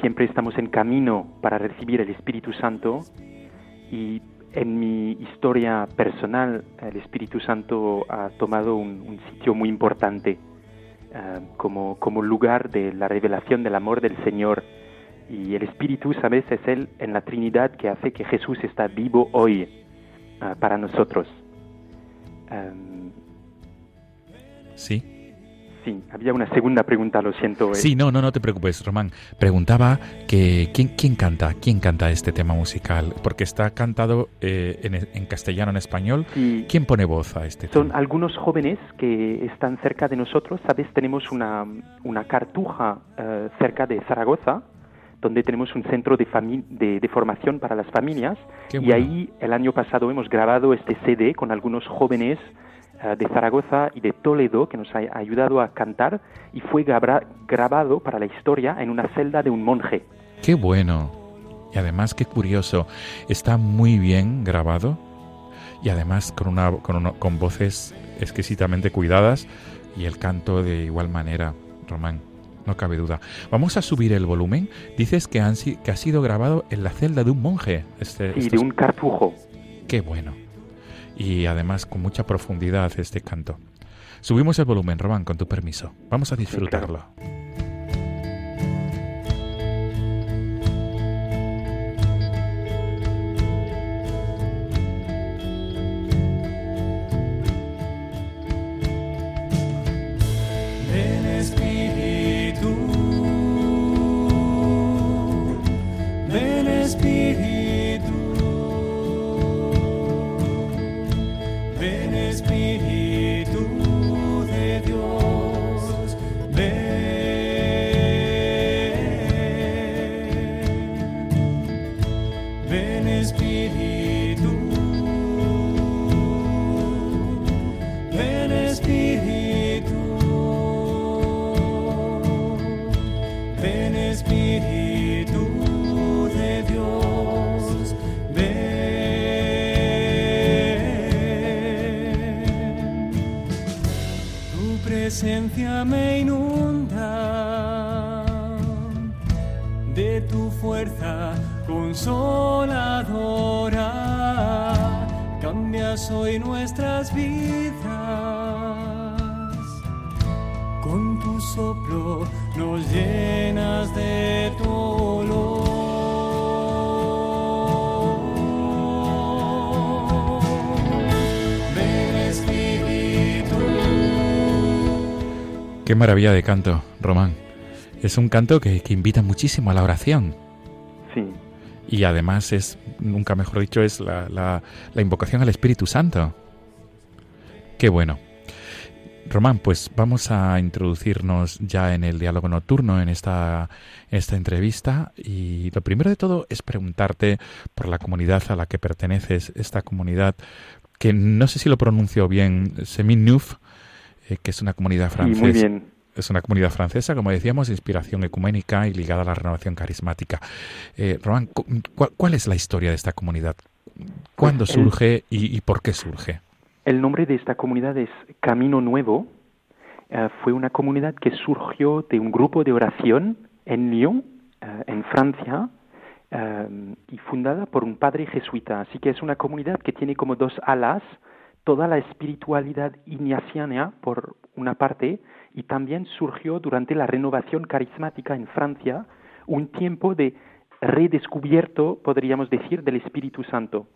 [SPEAKER 3] siempre estamos en camino para recibir el Espíritu Santo y en mi historia personal el Espíritu Santo ha tomado un, sitio muy importante eh, como, como lugar de la revelación del amor del Señor. Y el Espíritu, ¿sabes? Es Él en la Trinidad que hace que Jesús está vivo hoy eh, para nosotros. Em,
[SPEAKER 1] ¿Sí?
[SPEAKER 3] sí, había una segunda pregunta, lo siento. eh.
[SPEAKER 1] Sí, no, no, no te preocupes, Román. Preguntaba que quién, quién canta, quién canta este tema musical, porque está cantado eh, en, en castellano, en español.
[SPEAKER 3] Sí,
[SPEAKER 1] ¿Quién pone voz a este
[SPEAKER 3] son
[SPEAKER 1] tema?
[SPEAKER 3] algunos jóvenes que están cerca de nosotros, ¿sabes? Tenemos una, una cartuja eh, cerca de Zaragoza, donde tenemos un centro de, de, de formación para las familias.
[SPEAKER 1] Qué
[SPEAKER 3] y
[SPEAKER 1] bueno.
[SPEAKER 3] ahí el año pasado hemos grabado este CD con algunos jóvenes eh, de Zaragoza y de Toledo que nos ha ayudado a cantar y fue grabado para la historia en una celda de un monje.
[SPEAKER 1] Qué bueno, Y además, qué curioso, está muy bien grabado y además con, una, con, uno- con voces exquisitamente cuidadas y el canto de igual manera, Román. No cabe duda. Vamos a subir el volumen. Dices que, han, que ha sido grabado en la celda de un monje. Este,
[SPEAKER 3] Y
[SPEAKER 1] estos-
[SPEAKER 3] de un cartujo.
[SPEAKER 1] Qué bueno. Y además con mucha profundidad este canto. Subimos el volumen, Román, con tu permiso. Vamos a disfrutarlo. Qué maravilla de canto, Román. Es un canto que, que invita muchísimo a la oración.
[SPEAKER 3] Sí.
[SPEAKER 1] Y además es, nunca mejor dicho, es la, la- la invocación al Espíritu Santo. Qué bueno. Román, pues vamos a introducirnos ya en el diálogo nocturno, en esta, esta entrevista. Y lo primero de todo es preguntarte por la comunidad a la que perteneces, esta comunidad que no sé si lo pronuncio bien, Seminuf, eh, que es una comunidad francesa.
[SPEAKER 3] muy bien.
[SPEAKER 1] Es una comunidad francesa, como decíamos, de inspiración ecuménica y ligada a la renovación carismática. Eh, ¿cuál, cuál es la historia de esta comunidad? ¿Cuándo
[SPEAKER 3] Pues el-
[SPEAKER 1] surge y, y por qué surge?
[SPEAKER 3] El nombre de esta comunidad es Camino Nuevo. Eh, fue una comunidad que surgió de un grupo de oración en Lyon, eh, en Francia, y fundada por un padre jesuita. Así que es una comunidad que tiene como dos alas, toda la espiritualidad ignaciana por una parte, y también surgió durante la renovación carismática en Francia, un tiempo de redescubierto, podríamos decir, del Espíritu Santo.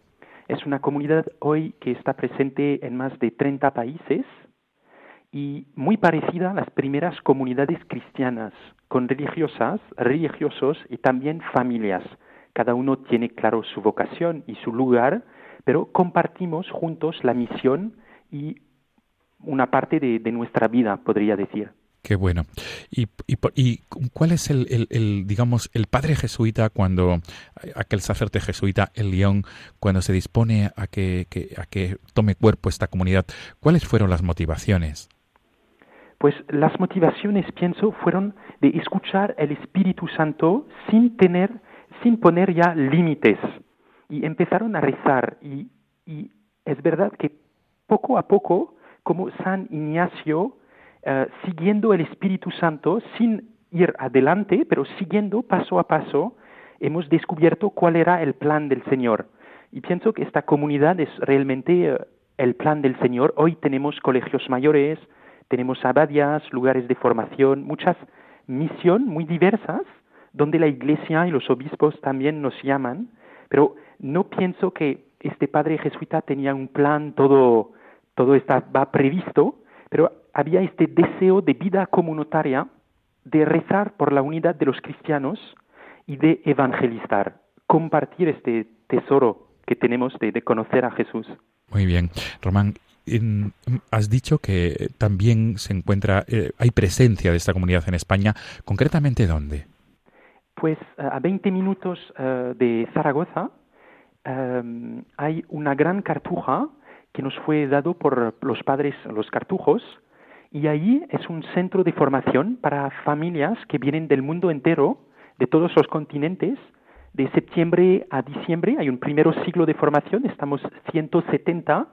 [SPEAKER 3] Es una comunidad hoy que está presente en más de 30 países y muy parecida a las primeras comunidades cristianas, con religiosas, religiosos y también familias. Cada uno tiene claro su vocación y su lugar, pero compartimos juntos la misión y una parte de, de nuestra vida, podría decir.
[SPEAKER 1] Qué bueno. ¿Y, y, por- y cuál es el, el- el, digamos, el padre jesuita cuando, aquel sacerdote jesuita en León, cuando se dispone a que, que- a que tome cuerpo esta comunidad? ¿Cuáles fueron las motivaciones?
[SPEAKER 3] Pues las motivaciones, pienso, fueron de escuchar el Espíritu Santo sin tener, sin poner ya límites. Y empezaron a rezar. Y, es verdad que poco a poco, como San Ignacio, eh, siguiendo el Espíritu Santo, sin ir adelante, pero siguiendo paso a paso, hemos descubierto cuál era el plan del Señor. Y pienso que esta comunidad es realmente eh, el plan del Señor. Hoy tenemos colegios mayores, tenemos abadías, lugares de formación, muchas misión muy diversas, donde la Iglesia y los obispos también nos llaman, pero no pienso que este padre jesuita tenía un plan todo, todo estaba previsto, pero había este deseo de vida comunitaria, de rezar por la unidad de los cristianos y de evangelizar, compartir este tesoro que tenemos de, de conocer a Jesús.
[SPEAKER 1] Muy bien. Román, has dicho que también se encuentra, eh, hay presencia de esta comunidad en España. ¿Concretamente dónde?
[SPEAKER 3] Pues eh, a 20 minutos eh, de Zaragoza eh, hay una gran cartuja que nos fue dado por los padres, los cartujos, y allí es un centro de formación para familias que vienen del mundo entero, de todos los continentes, De septiembre a diciembre hay un primero siglo de formación, estamos 170.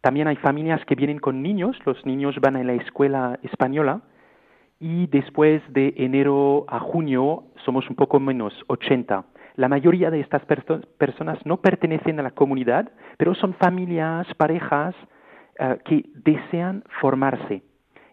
[SPEAKER 3] También hay familias que vienen con niños, los niños van a la escuela española. Y después de enero a junio somos un poco menos, 80. La mayoría de estas perso- personas no pertenecen a la comunidad, pero son familias, parejas eh, que desean formarse,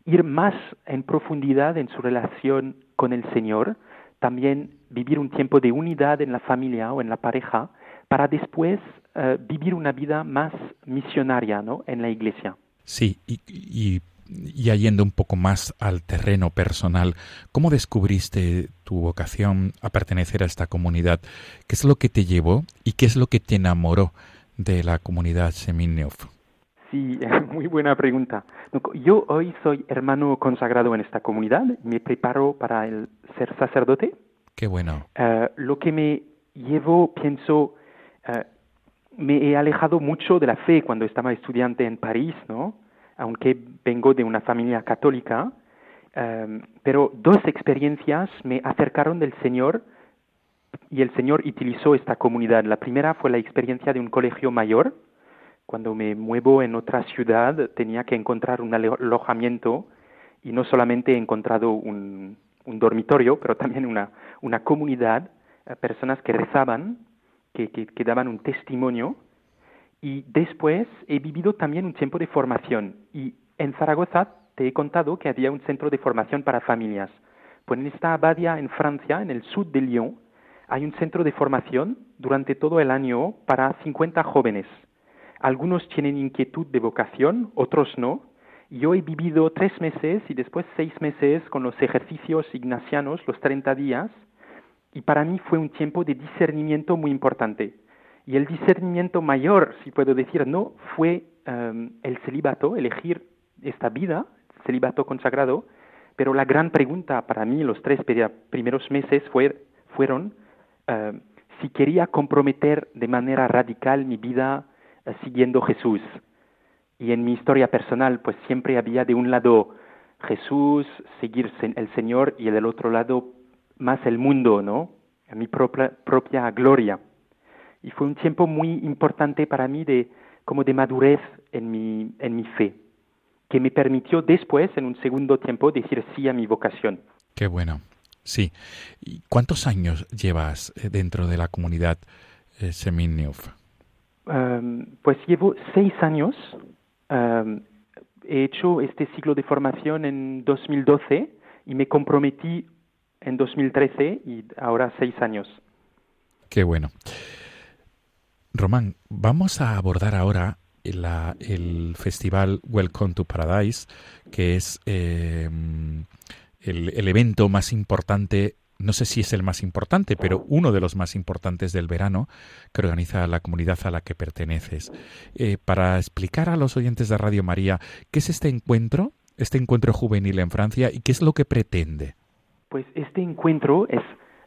[SPEAKER 3] ir más en profundidad en su relación con el Señor, también vivir un tiempo de unidad en la familia o en la pareja, para después eh, vivir una vida más misionaria ¿no? en la iglesia.
[SPEAKER 1] Sí, y, ya yendo un poco más al terreno personal, ¿cómo descubriste tu vocación a pertenecer a esta comunidad? ¿Qué es lo que te llevó y qué es lo que te enamoró de la comunidad Seminov?
[SPEAKER 3] Sí, <laughs> muy buena pregunta. Yo hoy soy hermano consagrado en esta comunidad, me preparo para el ser sacerdote.
[SPEAKER 1] Qué bueno.
[SPEAKER 3] Eh, lo que me llevó, pienso, eh, me he alejado mucho de la fe cuando estaba estudiante en París, ¿no? Aunque vengo de una familia católica, eh, pero dos experiencias me acercaron del Señor y el Señor utilizó esta comunidad. La primera fue la experiencia de un colegio mayor. Cuando me muevo en otra ciudad tenía que encontrar un alo- alojamiento y no solamente he encontrado un, dormitorio, pero también una, comunidad, eh, personas que rezaban, que daban un testimonio. Y después he vivido también un tiempo de formación. Y en Zaragoza te he contado que había un centro de formación para familias. Pues en esta abadía en Francia, en el sur de Lyon, hay un centro de formación durante todo el año para 50 jóvenes. Algunos tienen inquietud de vocación, otros no. Yo he vivido tres meses y después seis meses con los ejercicios ignacianos, los 30 días, y para mí fue un tiempo de discernimiento muy importante. Y el discernimiento mayor, si puedo decir, no fue um, el celibato, elegir esta vida, celibato consagrado, pero la gran pregunta para mí los tres primeros meses fue, fueron uh, si quería comprometer de manera radical mi vida uh, siguiendo Jesús. Y en mi historia personal, pues siempre había de un lado Jesús, seguir el Señor, y del otro lado más el mundo, ¿no? Mi propia, propia gloria. Y fue un tiempo muy importante para mí de como de madurez en mi, en mi fe, que me permitió después, en un segundo tiempo, decir sí a mi vocación.
[SPEAKER 1] Qué bueno. Sí. ¿Y cuántos años llevas eh, dentro de la comunidad eh, Seminov?
[SPEAKER 3] Um, pues llevo seis años. Um, he hecho este ciclo de formación en 2012 y me comprometí en 2013 y ahora seis años.
[SPEAKER 1] Qué bueno. Román, vamos a abordar ahora el festival Welcome to Paradise, que es el, el, evento más importante, no sé si es el más importante, pero uno de los más importantes del verano que organiza la comunidad a la que perteneces. Eh, para explicar a los oyentes de Radio María qué es este encuentro, este encuentro juvenil en Francia y qué es lo que pretende.
[SPEAKER 3] Pues este encuentro es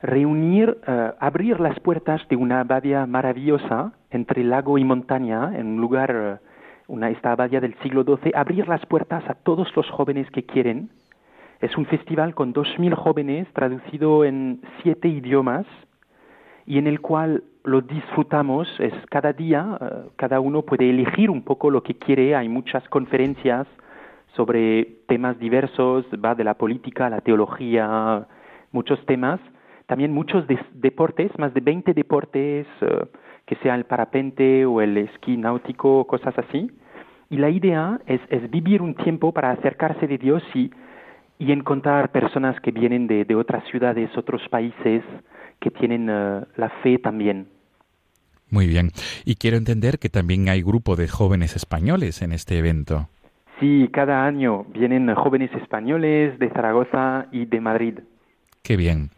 [SPEAKER 3] reunir, uh, abrir las puertas de una abadía maravillosa entre lago y montaña, en un lugar, uh, una, esta abadía del siglo XII, abrir las puertas a todos los jóvenes que quieren. Es un festival con 2.000 jóvenes, traducido en siete idiomas, y en el cual lo disfrutamos. Es cada día, uh, cada uno puede elegir un poco lo que quiere. Hay muchas conferencias sobre temas diversos, va de la política a la teología, muchos temas también muchos de deportes, más de 20 deportes, uh, que sea el parapente o el esquí náutico, cosas así. Y la idea es, es, vivir un tiempo para acercarse de Dios y, y encontrar personas que vienen de, de, otras ciudades, otros países, que tienen uh, la fe también.
[SPEAKER 1] Muy bien. Y quiero entender que también hay grupo de jóvenes españoles en este evento.
[SPEAKER 3] Sí, cada año vienen jóvenes españoles de Zaragoza y de Madrid.
[SPEAKER 1] Qué bien.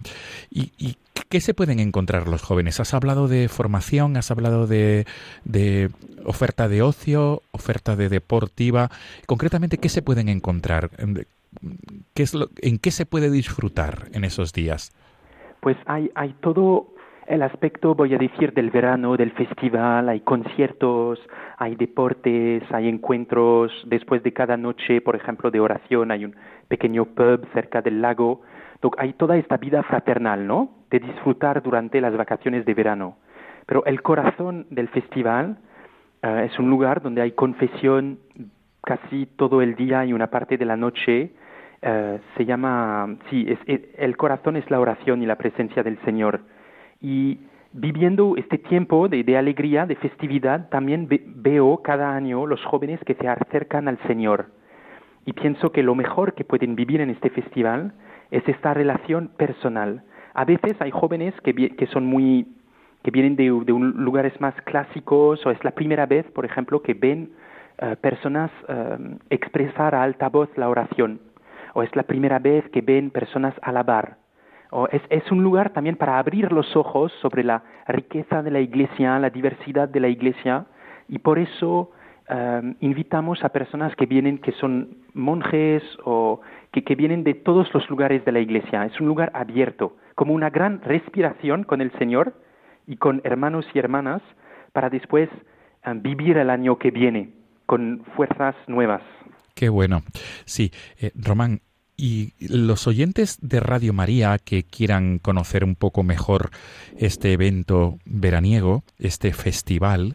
[SPEAKER 1] ¿Y, ¿Y, qué se pueden encontrar los jóvenes? ¿Has hablado de formación? ¿Has hablado de, de, oferta de ocio? ¿Oferta de deportiva? Concretamente, ¿qué se pueden encontrar? ¿Qué es lo, ¿En qué se puede disfrutar en esos días?
[SPEAKER 3] Pues hay, hay todo el aspecto, voy a decir, del verano, del festival, hay conciertos, hay deportes, hay encuentros. Después de cada noche, por ejemplo, de oración, hay un pequeño pub cerca del lago hay toda esta vida fraternal, ¿no? De disfrutar durante las vacaciones de verano. Pero el corazón del festival eh, es un lugar donde hay confesión casi todo el día y una parte de la noche. Eh, se llama, sí, es, el corazón es la oración y la presencia del Señor. Y viviendo este tiempo de, de alegría, de festividad, también ve- veo cada año los jóvenes que se acercan al Señor. Y pienso que lo mejor que pueden vivir en este festival es esta relación personal. A veces hay jóvenes que, que son muy que vienen de, de un- lugares más clásicos o es la primera vez, por ejemplo, que ven eh, personas eh, expresar a alta voz la oración o es la primera vez que ven personas alabar. O es, es un lugar también para abrir los ojos sobre la riqueza de la iglesia, la diversidad de la iglesia y por eso invitamos a personas que vienen, que son monjes o que, que vienen de todos los lugares de la iglesia. Es un lugar abierto, como una gran respiración con el Señor y con hermanos y hermanas para después vivir el año que viene con fuerzas nuevas.
[SPEAKER 1] Qué bueno. Sí, eh, Román, y los oyentes de Radio María que quieran conocer un poco mejor este evento veraniego, este festival,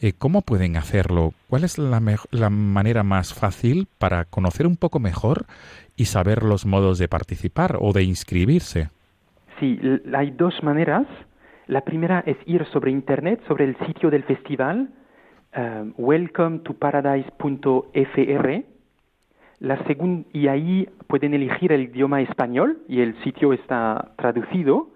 [SPEAKER 1] eh, ¿cómo pueden hacerlo? ¿Cuál es la, la manera más fácil para conocer un poco mejor y saber los modos de participar o de inscribirse?
[SPEAKER 3] Sí, hay dos maneras. La primera es ir sobre Internet, sobre el sitio del festival, eh, welcometoparadise.fr. La segun- y ahí pueden elegir el idioma español y el sitio está traducido.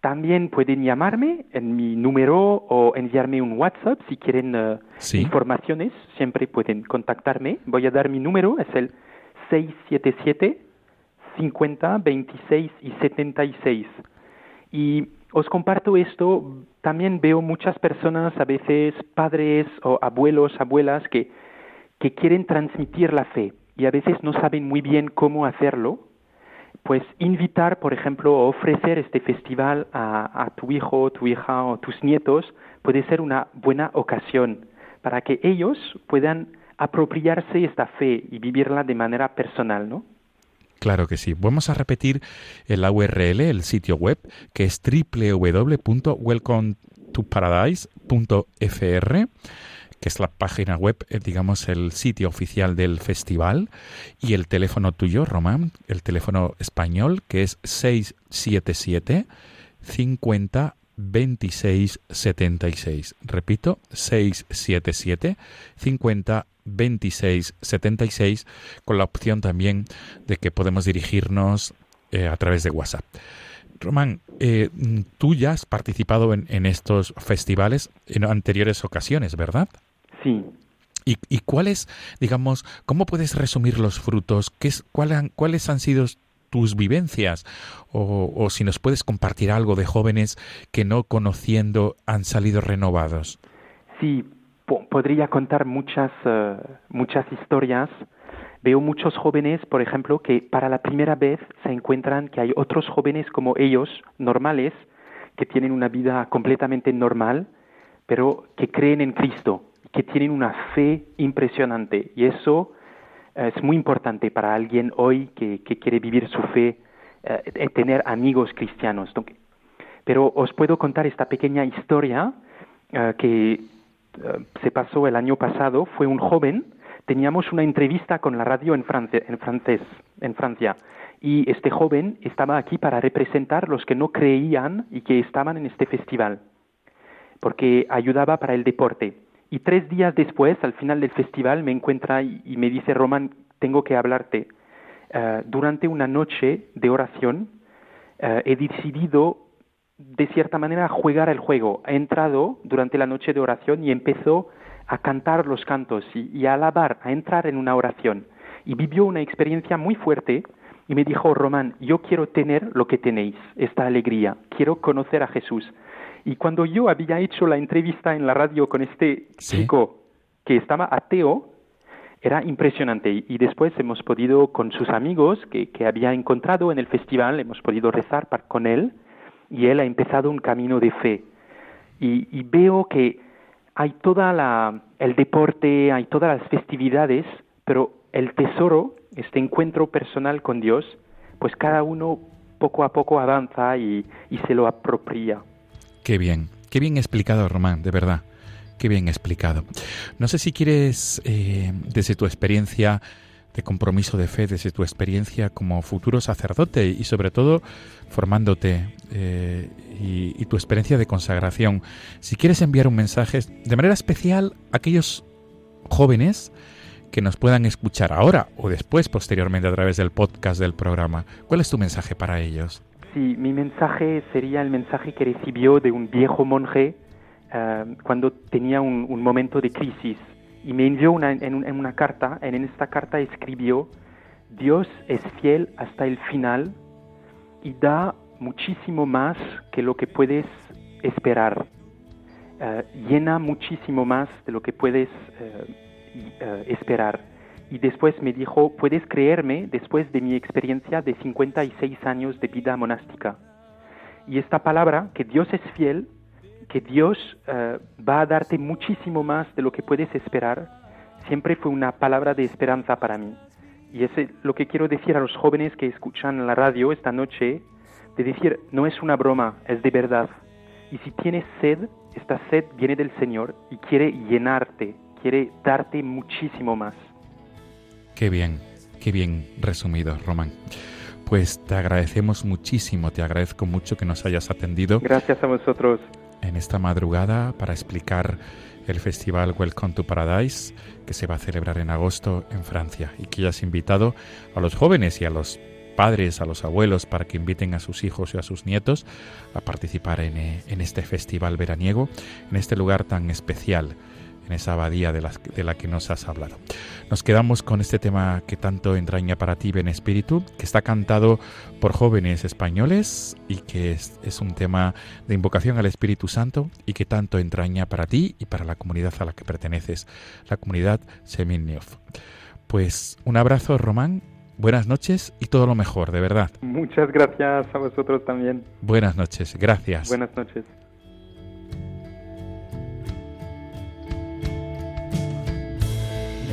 [SPEAKER 3] También pueden llamarme en mi número o enviarme un WhatsApp si quieren eh,
[SPEAKER 1] Sí.
[SPEAKER 3] informaciones. Siempre pueden contactarme. Voy a dar mi número, es el 677 50 26 y 76. Y os comparto esto, también veo muchas personas, a veces padres o abuelos, abuelas, que, que quieren transmitir la fe y a veces no saben muy bien cómo hacerlo. Pues invitar, por ejemplo, o ofrecer este festival a, a tu hijo, tu hija o tus nietos puede ser una buena ocasión para que ellos puedan apropiarse esta fe y vivirla de manera personal, ¿no?
[SPEAKER 1] Claro que sí. Vamos a repetir el URL, el sitio web, que es www.welcometoparadise.fr, que es la página web, eh, digamos, el sitio oficial del festival, y el teléfono tuyo, Román, el teléfono español, que es 677 50 26 76. Repito, 677 50 26 76 con la opción también de que podemos dirigirnos eh, a través de WhatsApp. Román, eh, tú ya has participado en, en estos festivales en anteriores ocasiones, ¿verdad?
[SPEAKER 3] Sí,
[SPEAKER 1] ¿Y, y cuáles, digamos, cómo puedes resumir los frutos? ¿Qué es, cuál han- ¿Cuáles han sido tus vivencias? O, o si nos puedes compartir algo de jóvenes que no conociendo han salido renovados.
[SPEAKER 3] Sí, po- podría contar muchas, eh, muchas historias. Veo muchos jóvenes, por ejemplo, que para la primera vez se encuentran que hay otros jóvenes como ellos, normales, que tienen una vida completamente normal, pero que creen en Cristo, que tienen una fe impresionante. Y eso eh, es muy importante para alguien hoy que, quiere vivir su fe, eh, tener amigos cristianos. Pero os puedo contar esta pequeña historia eh, que eh, se pasó el año pasado. Fue un joven, teníamos una entrevista con la radio en, France- en francés, en Francia. Y este joven estaba aquí para representar los que no creían y que estaban en este festival, porque ayudaba para el deporte. Y tres días después, al final del festival, me encuentra y, me dice, Román, tengo que hablarte. Eh, durante una noche de oración, eh, he decidido, de cierta manera, jugar el juego. He entrado durante la noche de oración y empezó a cantar los cantos y, y a alabar, a entrar en una oración. Y vivió una experiencia muy fuerte y me dijo, Román, yo quiero tener lo que tenéis, esta alegría, quiero conocer a Jesús. Y cuando yo había hecho la entrevista en la radio con este
[SPEAKER 1] Sí.
[SPEAKER 3] chico que estaba ateo, era impresionante. Y, después hemos podido, con sus amigos que, que había encontrado en el festival, hemos podido rezar par- con él y él ha empezado un camino de fe. Y, y veo que hay toda la el deporte, hay todas las festividades, pero el tesoro, este encuentro personal con Dios, pues cada uno poco a poco avanza y, y se lo apropia.
[SPEAKER 1] Qué bien, qué bien explicado, Román, de verdad. Qué bien explicado. No sé si quieres, eh, desde tu experiencia de compromiso de fe, desde tu experiencia como futuro sacerdote y sobre todo formándote eh, y, y tu experiencia de consagración, si quieres enviar un mensaje de manera especial a aquellos jóvenes que nos puedan escuchar ahora o después, posteriormente, a través del podcast del programa. ¿Cuál es tu mensaje para ellos?
[SPEAKER 3] Sí, mi mensaje sería el mensaje que recibió de un viejo monje eh, cuando tenía un, un momento de crisis y me envió una, en, en una carta, en esta carta escribió, Dios es fiel hasta el final y da muchísimo más que lo que puedes esperar. Eh, llena muchísimo más de lo que puedes eh, esperar. Y después me dijo, puedes creerme después de mi experiencia de 56 años de vida monástica. Y esta palabra, que Dios es fiel, que Dios eh, va a darte muchísimo más de lo que puedes esperar, siempre fue una palabra de esperanza para mí. Y es lo que quiero decir a los jóvenes que escuchan la radio esta noche, de decir, no es una broma, es de verdad. Y si tienes sed, esta sed viene del Señor y quiere llenarte, quiere darte muchísimo más.
[SPEAKER 1] Qué bien, qué bien resumido, Román. Pues te agradecemos muchísimo, te agradezco mucho que nos hayas atendido
[SPEAKER 3] Gracias a vosotros.
[SPEAKER 1] en esta madrugada para explicar el festival Welcome to Paradise que se va a celebrar en agosto en Francia y que hayas invitado a los jóvenes y a los padres, a los abuelos, para que inviten a sus hijos y a sus nietos a participar en, eh, en este festival veraniego, en este lugar tan especial, en esa abadía de, las- de la que nos has hablado. Nos quedamos con este tema que tanto entraña para ti, Ben Espíritu, que está cantado por jóvenes españoles y que es, es un tema de invocación al Espíritu Santo y que tanto entraña para ti y para la comunidad a la que perteneces, la comunidad Seminiof. Pues un abrazo, Román, buenas noches y todo lo mejor, de verdad.
[SPEAKER 3] Muchas gracias a vosotros también.
[SPEAKER 1] Buenas noches, gracias.
[SPEAKER 3] Buenas noches.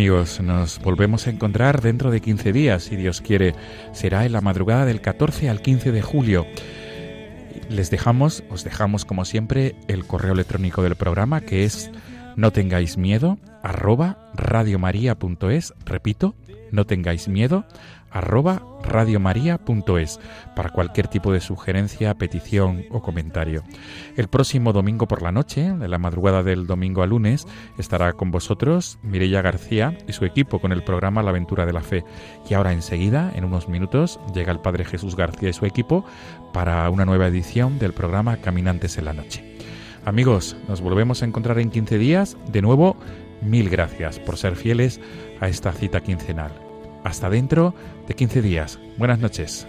[SPEAKER 1] Amigos, nos volvemos a encontrar dentro de 15 días, si Dios quiere. Será en la madrugada del 14 al 15 de julio. Les dejamos, os dejamos como siempre el correo electrónico del programa que es no tengáis miedo arroba radiomaria.es. Repito, no tengáis miedo arroba radiomaria.es para cualquier tipo de sugerencia, petición o comentario. El próximo domingo por la noche, de la madrugada del domingo a lunes, estará con vosotros Mireia García y su equipo con el programa La aventura de la fe. Y ahora enseguida, en unos minutos, llega el Padre Jesús García y su equipo para una nueva edición del programa Caminantes en la Noche. Amigos, nos volvemos a encontrar en 15 días. De nuevo, mil gracias por ser fieles a esta cita quincenal. Hasta dentro de 15 días. Buenas noches.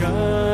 [SPEAKER 4] Tu